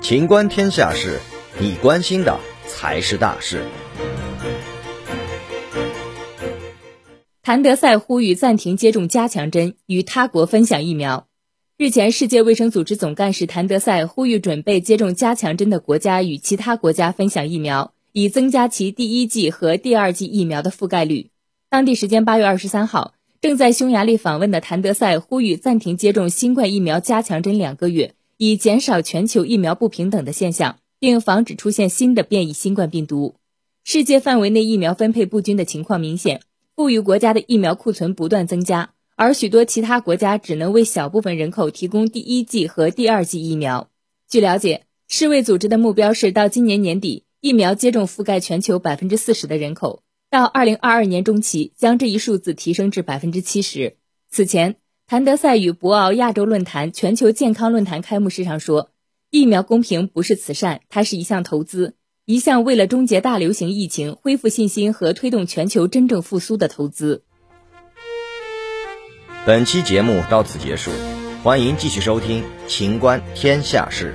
情观天下事，你关心的才是大事。谭德赛呼吁暂停接种加强针，与他国分享疫苗。日前，世界卫生组织总干事谭德赛呼吁准备接种加强针的国家与其他国家分享疫苗，以增加其第一剂和第二剂疫苗的覆盖率。当地时间八月二十三号，正在匈牙利访问的谭德赛呼吁暂停接种新冠疫苗加强针两个月。以减少全球疫苗不平等的现象，并防止出现新的变异新冠病毒。世界范围内疫苗分配不均的情况明显，富裕国家的疫苗库存不断增加，而许多其他国家只能为小部分人口提供第一剂和第二剂疫苗。据了解，世卫组织的目标是到今年年底，疫苗接种覆盖全球百分之四十的人口；到二零二二年中期，将这一数字提升至百分之七十。此前。谭德赛与博鳌亚洲论坛全球健康论坛开幕式上说：“疫苗公平不是慈善，它是一项投资，一项为了终结大流行疫情、恢复信心和推动全球真正复苏的投资。”本期节目到此结束，欢迎继续收听《秦观天下事》。